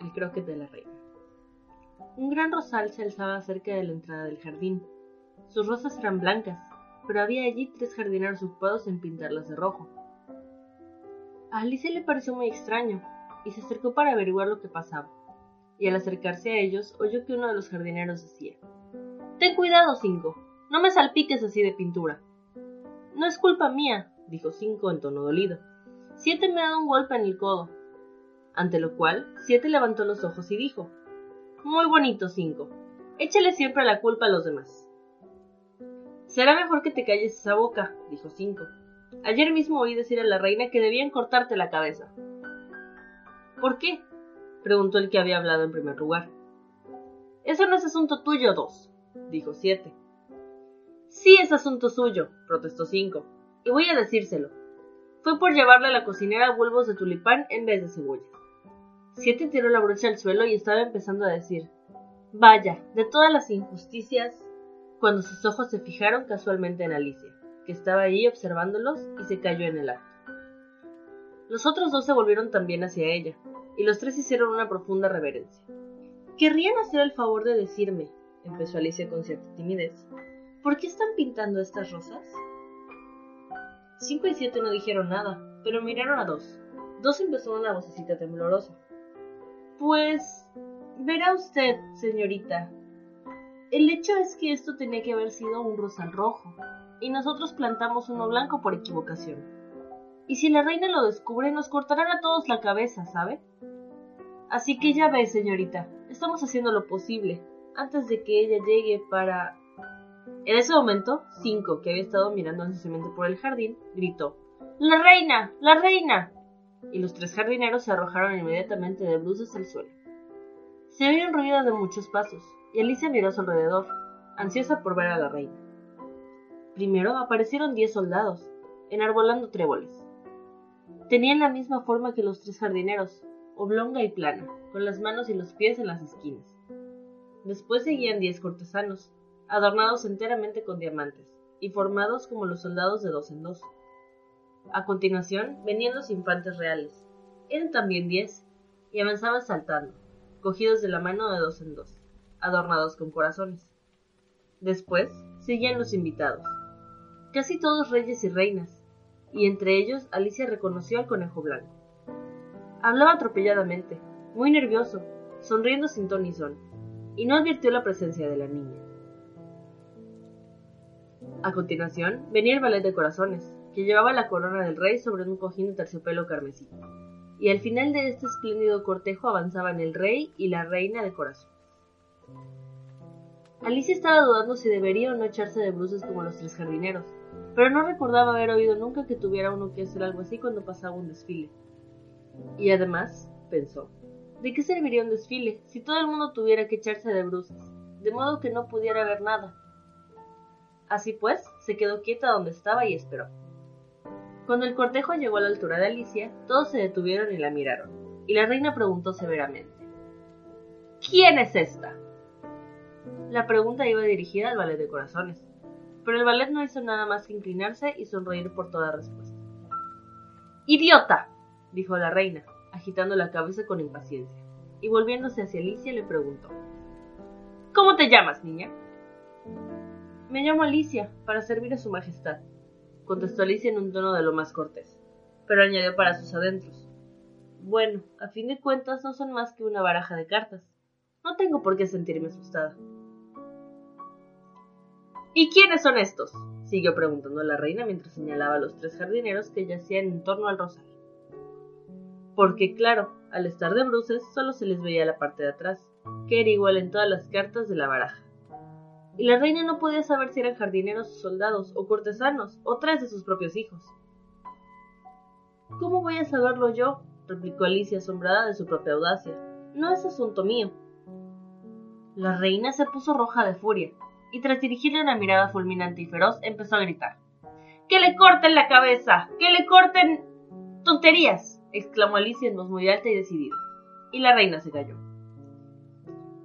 El croquet de la reina. Un gran rosal se alzaba cerca de la entrada del jardín. Sus rosas eran blancas, pero había allí tres jardineros ocupados en pintarlas de rojo. A Alicia le pareció muy extraño, y se acercó para averiguar lo que pasaba. Y al acercarse a ellos, oyó que uno de los jardineros decía Ten cuidado, Cinco. No me salpiques así de pintura. No es culpa mía, dijo Cinco en tono dolido. Siete me ha dado un golpe en el codo. Ante lo cual, Siete levantó los ojos y dijo Muy bonito, Cinco. Échale siempre la culpa a los demás. Será mejor que te calles esa boca, dijo Cinco. Ayer mismo oí decir a la reina que debían cortarte la cabeza. ¿Por qué? preguntó el que había hablado en primer lugar. Eso no es asunto tuyo, dos, dijo siete. Sí es asunto suyo, protestó cinco, y voy a decírselo. Fue por llevarle a la cocinera bulbos de tulipán en vez de cebollas. Siete tiró la brocha al suelo y estaba empezando a decir Vaya, de todas las injusticias, cuando sus ojos se fijaron casualmente en Alicia, que estaba allí observándolos y se cayó en el acto. Los otros dos se volvieron también hacia ella, y los tres hicieron una profunda reverencia. ¿Querrían hacer el favor de decirme, empezó Alicia con cierta timidez, ¿por qué están pintando estas rosas? Cinco y siete no dijeron nada, pero miraron a dos. Dos empezó una vocecita temblorosa. Pues, verá usted, señorita. El hecho es que esto tenía que haber sido un rosal rojo, y nosotros plantamos uno blanco por equivocación. Y si la reina lo descubre, nos cortarán a todos la cabeza, ¿sabe? Así que ya ve, señorita, estamos haciendo lo posible, antes de que ella llegue para... En ese momento, Cinco, que había estado mirando ansiosamente por el jardín, gritó ¡La reina! ¡La reina! Y los tres jardineros se arrojaron inmediatamente de bruces al suelo. Se oyó un ruido de muchos pasos, y Alicia miró a su alrededor, ansiosa por ver a la reina. Primero aparecieron diez soldados, enarbolando tréboles. Tenían la misma forma que los tres jardineros, oblonga y plana, con las manos y los pies en las esquinas. Después seguían diez cortesanos, adornados enteramente con diamantes, y formados como los soldados de dos en dos. A continuación venían los infantes reales. Eran también diez, y avanzaban saltando, cogidos de la mano de dos en dos, adornados con corazones. Después seguían los invitados, casi todos reyes y reinas, y entre ellos Alicia reconoció al conejo blanco. Hablaba atropelladamente, muy nervioso, sonriendo sin ton ni son, y no advirtió la presencia de la niña. A continuación venía el ballet de corazones, que llevaba la corona del rey sobre un cojín de terciopelo carmesí, y al final de este espléndido cortejo avanzaban el rey y la reina de corazones. Alicia estaba dudando si debería o no echarse de bruces como los tres jardineros, pero no recordaba haber oído nunca que tuviera uno que hacer algo así cuando pasaba un desfile. Y además, pensó, ¿de qué serviría un desfile si todo el mundo tuviera que echarse de bruces, de modo que no pudiera ver nada? Así pues, se quedó quieta donde estaba y esperó. Cuando el cortejo llegó a la altura de Alicia, todos se detuvieron y la miraron, y la reina preguntó severamente, ¿Quién es esta? La pregunta iba dirigida al ballet de corazones, pero el ballet no hizo nada más que inclinarse y sonreír por toda respuesta. ¡Idiota! dijo la reina, agitando la cabeza con impaciencia, y volviéndose hacia Alicia le preguntó ¿Cómo te llamas, niña? Me llamo Alicia, para servir a su majestad, contestó Alicia en un tono de lo más cortés, pero añadió para sus adentros. Bueno, a fin de cuentas no son más que una baraja de cartas. No tengo por qué sentirme asustada. ¿Y quiénes son estos? siguió preguntando la reina mientras señalaba a los tres jardineros que yacían en torno al rosal. Porque, claro, al estar de bruces solo se les veía la parte de atrás, que era igual en todas las cartas de la baraja. Y la reina no podía saber si eran jardineros o soldados, o cortesanos, o tres de sus propios hijos. ¿Cómo voy a saberlo yo? replicó Alicia asombrada de su propia audacia. No es asunto mío. La reina se puso roja de furia, y tras dirigirle una mirada fulminante y feroz, empezó a gritar. ¡Que le corten la cabeza! ¡Que le corten tonterías! exclamó Alicia en voz muy alta y decidida. Y la reina se calló.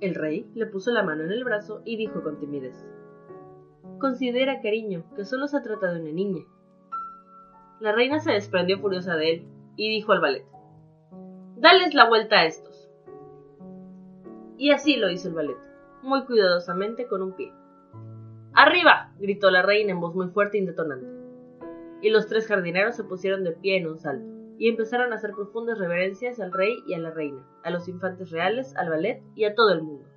El rey le puso la mano en el brazo y dijo con timidez. Considera, cariño, que solo se trata de una niña. La reina se desprendió furiosa de él y dijo al ballet, Dales la vuelta a estos. Y así lo hizo el ballet, muy cuidadosamente con un pie. ¡Arriba! gritó la reina en voz muy fuerte e indetonante. Y los tres jardineros se pusieron de pie en un salto y empezaron a hacer profundas reverencias al rey y a la reina, a los infantes reales, al ballet y a todo el mundo.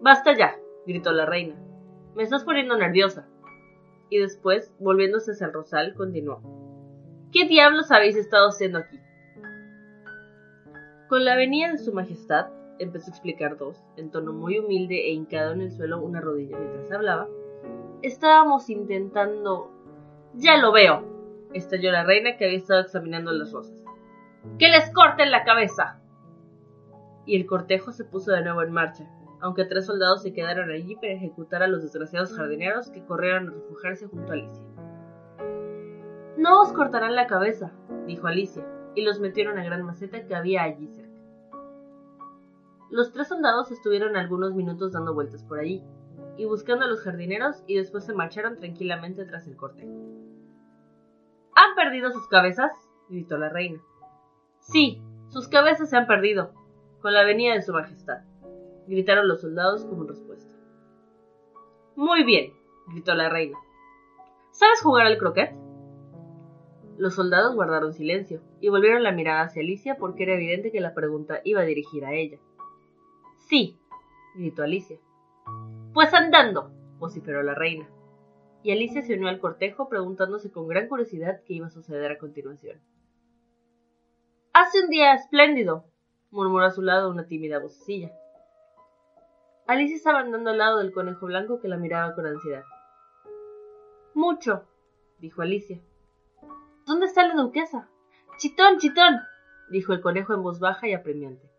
Basta ya, gritó la reina. Me estás poniendo nerviosa. Y después, volviéndose hacia el rosal, continuó. ¿Qué diablos habéis estado haciendo aquí? Con la venida de su majestad, empezó a explicar dos, en tono muy humilde e hincado en el suelo una rodilla mientras hablaba, estábamos intentando... Ya lo veo, estalló la reina que había estado examinando las rosas. ¡Que les corten la cabeza! Y el cortejo se puso de nuevo en marcha, aunque tres soldados se quedaron allí para ejecutar a los desgraciados jardineros que corrieron a refugiarse junto a Alicia. No os cortarán la cabeza, dijo Alicia, y los metieron en una gran maceta que había allí cerca. Los tres soldados estuvieron algunos minutos dando vueltas por allí, y buscando a los jardineros, y después se marcharon tranquilamente tras el cortejo. ¿Han perdido sus cabezas? gritó la reina. Sí, sus cabezas se han perdido, con la venida de su majestad, gritaron los soldados como respuesta. Muy bien, gritó la reina. ¿Sabes jugar al croquet? Los soldados guardaron silencio y volvieron la mirada hacia Alicia porque era evidente que la pregunta iba dirigida a ella. Sí, gritó Alicia. Pues andando, vociferó la reina y Alicia se unió al cortejo preguntándose con gran curiosidad qué iba a suceder a continuación. Hace un día espléndido, murmuró a su lado una tímida vocecilla. Alicia estaba andando al lado del conejo blanco que la miraba con ansiedad. Mucho, dijo Alicia. ¿Dónde está la duquesa? Chitón, chitón, dijo el conejo en voz baja y apremiante.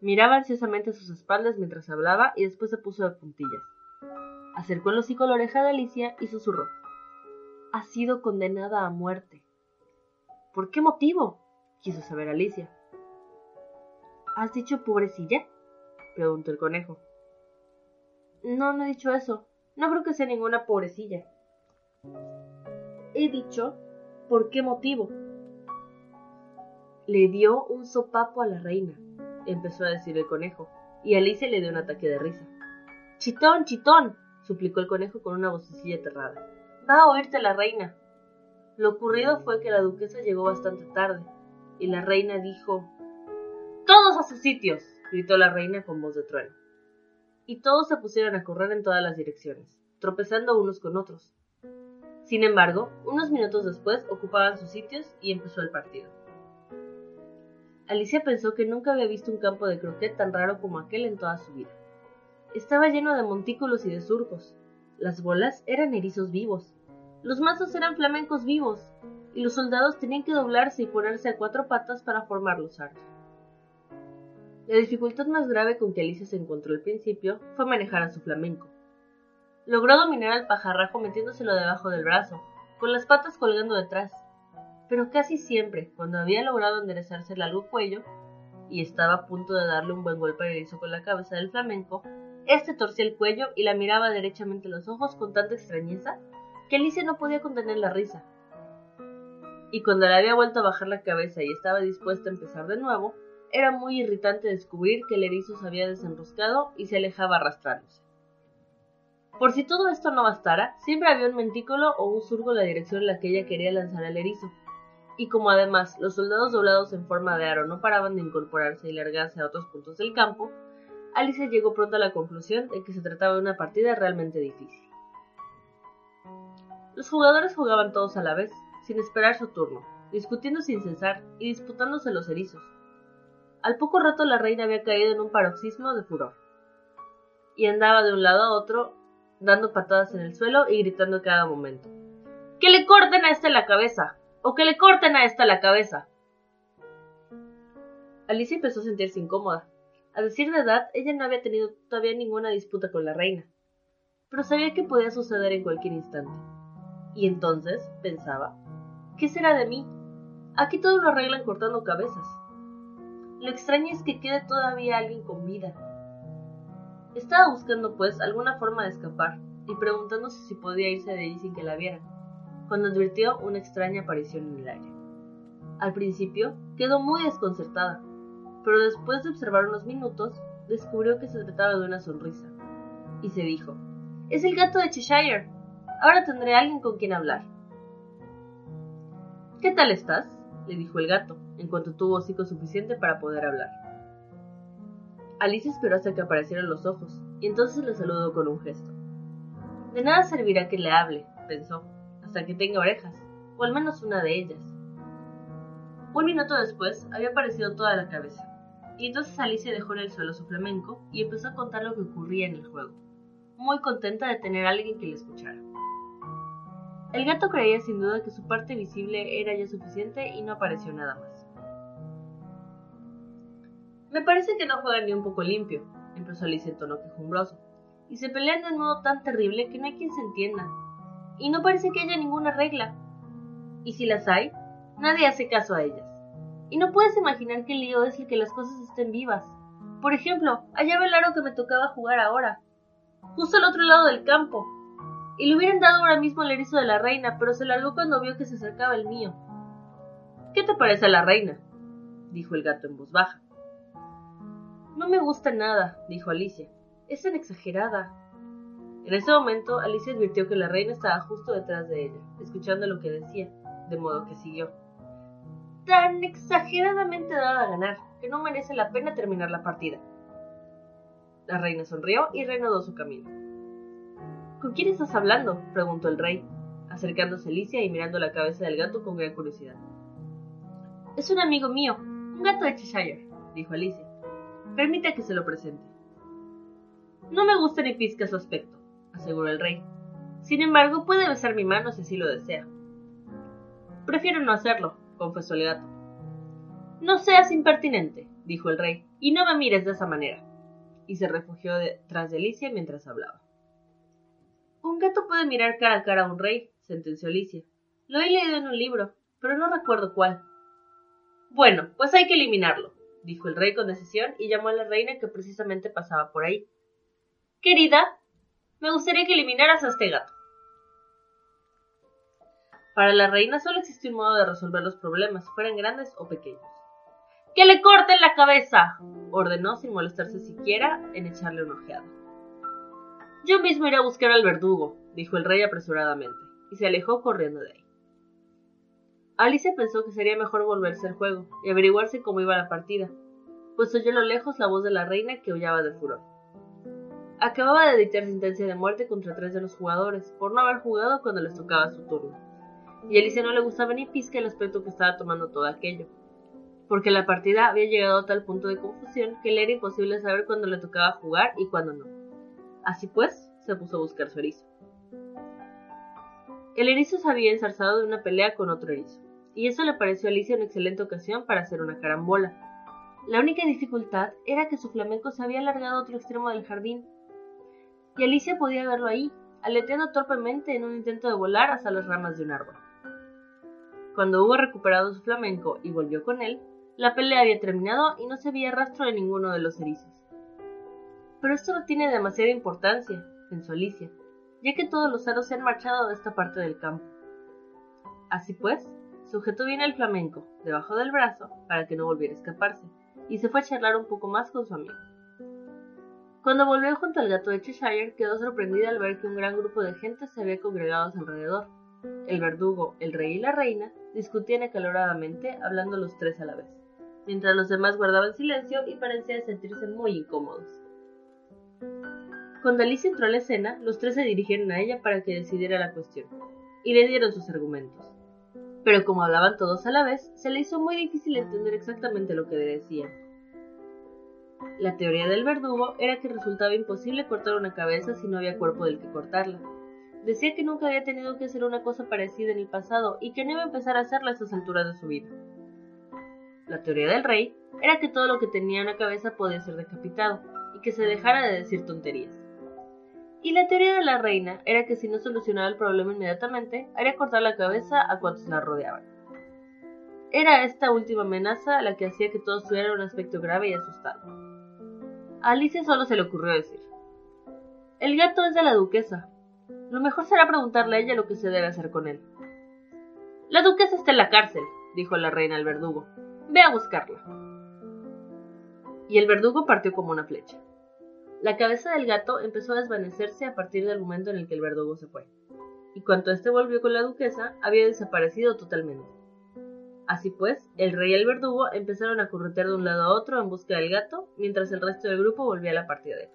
Miraba ansiosamente a sus espaldas mientras hablaba y después se puso de puntillas. Acercó el hocico a la oreja de Alicia y susurró. Ha sido condenada a muerte. ¿Por qué motivo? quiso saber Alicia. ¿Has dicho pobrecilla? preguntó el conejo. No, no he dicho eso. No creo que sea ninguna pobrecilla. He dicho por qué motivo. Le dio un sopapo a la reina, empezó a decir el conejo, y Alicia le dio un ataque de risa. Chitón, chitón, suplicó el conejo con una vocecilla aterrada. Va a oírte la reina. Lo ocurrido fue que la duquesa llegó bastante tarde, y la reina dijo Todos a sus sitios. gritó la reina con voz de trueno. Y todos se pusieron a correr en todas las direcciones, tropezando unos con otros. Sin embargo, unos minutos después ocupaban sus sitios y empezó el partido. Alicia pensó que nunca había visto un campo de croquet tan raro como aquel en toda su vida. Estaba lleno de montículos y de surcos. Las bolas eran erizos vivos. Los mazos eran flamencos vivos, y los soldados tenían que doblarse y ponerse a cuatro patas para formar los aros. La dificultad más grave con que Alicia se encontró al principio fue manejar a su flamenco. Logró dominar al pajarrajo metiéndoselo debajo del brazo, con las patas colgando detrás, pero casi siempre, cuando había logrado enderezarse el largo cuello, y estaba a punto de darle un buen golpe erizo con la cabeza del flamenco, este torcía el cuello y la miraba derechamente a los ojos con tanta extrañeza que Alicia no podía contener la risa. Y cuando le había vuelto a bajar la cabeza y estaba dispuesta a empezar de nuevo, era muy irritante descubrir que el erizo se había desenroscado y se alejaba arrastrándose. Por si todo esto no bastara, siempre había un mentículo o un surco en la dirección en la que ella quería lanzar al erizo. Y como además los soldados doblados en forma de aro no paraban de incorporarse y largarse a otros puntos del campo, Alicia llegó pronto a la conclusión de que se trataba de una partida realmente difícil. Los jugadores jugaban todos a la vez, sin esperar su turno, discutiendo sin cesar y disputándose los erizos. Al poco rato la reina había caído en un paroxismo de furor, y andaba de un lado a otro, dando patadas en el suelo y gritando cada momento. ¡Que le corten a este la cabeza! ¡O que le corten a esta la cabeza! Alicia empezó a sentirse incómoda. A decir de edad, ella no había tenido todavía ninguna disputa con la reina, pero sabía que podía suceder en cualquier instante. Y entonces, pensaba, ¿qué será de mí? Aquí todo lo arreglan cortando cabezas. Lo extraño es que quede todavía alguien con vida. Estaba buscando, pues, alguna forma de escapar y preguntándose si podía irse de allí sin que la vieran, cuando advirtió una extraña aparición en el aire. Al principio quedó muy desconcertada, pero después de observar unos minutos, descubrió que se trataba de una sonrisa, y se dijo, es el gato de Cheshire. Ahora tendré a alguien con quien hablar. ¿Qué tal estás? le dijo el gato, en cuanto tuvo hocico suficiente para poder hablar. Alicia esperó hasta que aparecieran los ojos, y entonces le saludó con un gesto. De nada servirá que le hable, pensó, hasta que tenga orejas, o al menos una de ellas. Un minuto después había aparecido toda la cabeza, y entonces Alicia dejó en el suelo su flamenco y empezó a contar lo que ocurría en el juego muy contenta de tener a alguien que le escuchara. El gato creía sin duda que su parte visible era ya suficiente y no apareció nada más. Me parece que no juegan ni un poco limpio, empezó Alicia en tono quejumbroso, y se pelean de un modo tan terrible que no hay quien se entienda. Y no parece que haya ninguna regla. Y si las hay, nadie hace caso a ellas. Y no puedes imaginar qué lío es el que las cosas estén vivas. Por ejemplo, allá ve el aro que me tocaba jugar ahora justo al otro lado del campo. Y le hubieran dado ahora mismo el erizo de la reina, pero se largó cuando vio que se acercaba el mío. ¿Qué te parece la reina? dijo el gato en voz baja. No me gusta nada, dijo Alicia. Es tan exagerada. En ese momento, Alicia advirtió que la reina estaba justo detrás de ella, escuchando lo que decía, de modo que siguió. Tan exageradamente dada a ganar, que no merece la pena terminar la partida. La reina sonrió y reanudó su camino. ¿Con quién estás hablando? preguntó el rey, acercándose a Alicia y mirando la cabeza del gato con gran curiosidad. Es un amigo mío, un gato de Cheshire, dijo Alicia. Permita que se lo presente. No me gusta ni pizca su aspecto, aseguró el rey. Sin embargo, puede besar mi mano si así lo desea. Prefiero no hacerlo, confesó el gato. No seas impertinente, dijo el rey, y no me mires de esa manera y se refugió detrás de Alicia mientras hablaba. Un gato puede mirar cara a cara a un rey, sentenció Alicia. Lo he leído en un libro, pero no recuerdo cuál. Bueno, pues hay que eliminarlo, dijo el rey con decisión y llamó a la reina que precisamente pasaba por ahí. Querida, me gustaría que eliminaras a este gato. Para la reina solo existe un modo de resolver los problemas, fueran grandes o pequeños. ¡Que le corten la cabeza! ordenó sin molestarse siquiera en echarle una ojeada. Yo mismo iré a buscar al verdugo, dijo el rey apresuradamente, y se alejó corriendo de ahí. Alicia pensó que sería mejor volverse al juego y averiguarse cómo iba la partida, pues oyó a lo lejos la voz de la reina que aullaba de furor. Acababa de dictar sentencia de muerte contra tres de los jugadores por no haber jugado cuando les tocaba su turno, y Alicia no le gustaba ni pizca el aspecto que estaba tomando todo aquello porque la partida había llegado a tal punto de confusión que le era imposible saber cuándo le tocaba jugar y cuándo no. Así pues, se puso a buscar su erizo. El erizo se había ensarzado de una pelea con otro erizo, y eso le pareció a Alicia una excelente ocasión para hacer una carambola. La única dificultad era que su flamenco se había alargado a otro extremo del jardín, y Alicia podía verlo ahí, aleteando torpemente en un intento de volar hasta las ramas de un árbol. Cuando hubo recuperado su flamenco y volvió con él, la pelea había terminado y no se veía rastro de ninguno de los erizos. Pero esto no tiene demasiada importancia, pensó Alicia, ya que todos los aros se han marchado de esta parte del campo. Así pues, sujetó bien el flamenco debajo del brazo para que no volviera a escaparse, y se fue a charlar un poco más con su amigo. Cuando volvió junto al gato de Cheshire, quedó sorprendida al ver que un gran grupo de gente se había congregado a su alrededor. El verdugo, el rey y la reina discutían acaloradamente, hablando los tres a la vez mientras los demás guardaban silencio y parecían sentirse muy incómodos. Cuando Alicia entró a la escena, los tres se dirigieron a ella para que decidiera la cuestión, y le dieron sus argumentos. Pero como hablaban todos a la vez, se le hizo muy difícil entender exactamente lo que decían. La teoría del verdugo era que resultaba imposible cortar una cabeza si no había cuerpo del que cortarla. Decía que nunca había tenido que hacer una cosa parecida en el pasado y que no iba a empezar a hacerla a estas alturas de su vida. La teoría del rey era que todo lo que tenía una cabeza podía ser decapitado y que se dejara de decir tonterías. Y la teoría de la reina era que si no solucionaba el problema inmediatamente, haría cortar la cabeza a cuantos la rodeaban. Era esta última amenaza la que hacía que todos tuvieran un aspecto grave y asustado. A Alicia solo se le ocurrió decir, El gato es de la duquesa. Lo mejor será preguntarle a ella lo que se debe hacer con él. La duquesa está en la cárcel, dijo la reina al verdugo. Ve a buscarla. Y el verdugo partió como una flecha. La cabeza del gato empezó a desvanecerse a partir del momento en el que el verdugo se fue. Y cuando éste volvió con la duquesa, había desaparecido totalmente. Así pues, el rey y el verdugo empezaron a corretear de un lado a otro en busca del gato, mientras el resto del grupo volvía a la partida de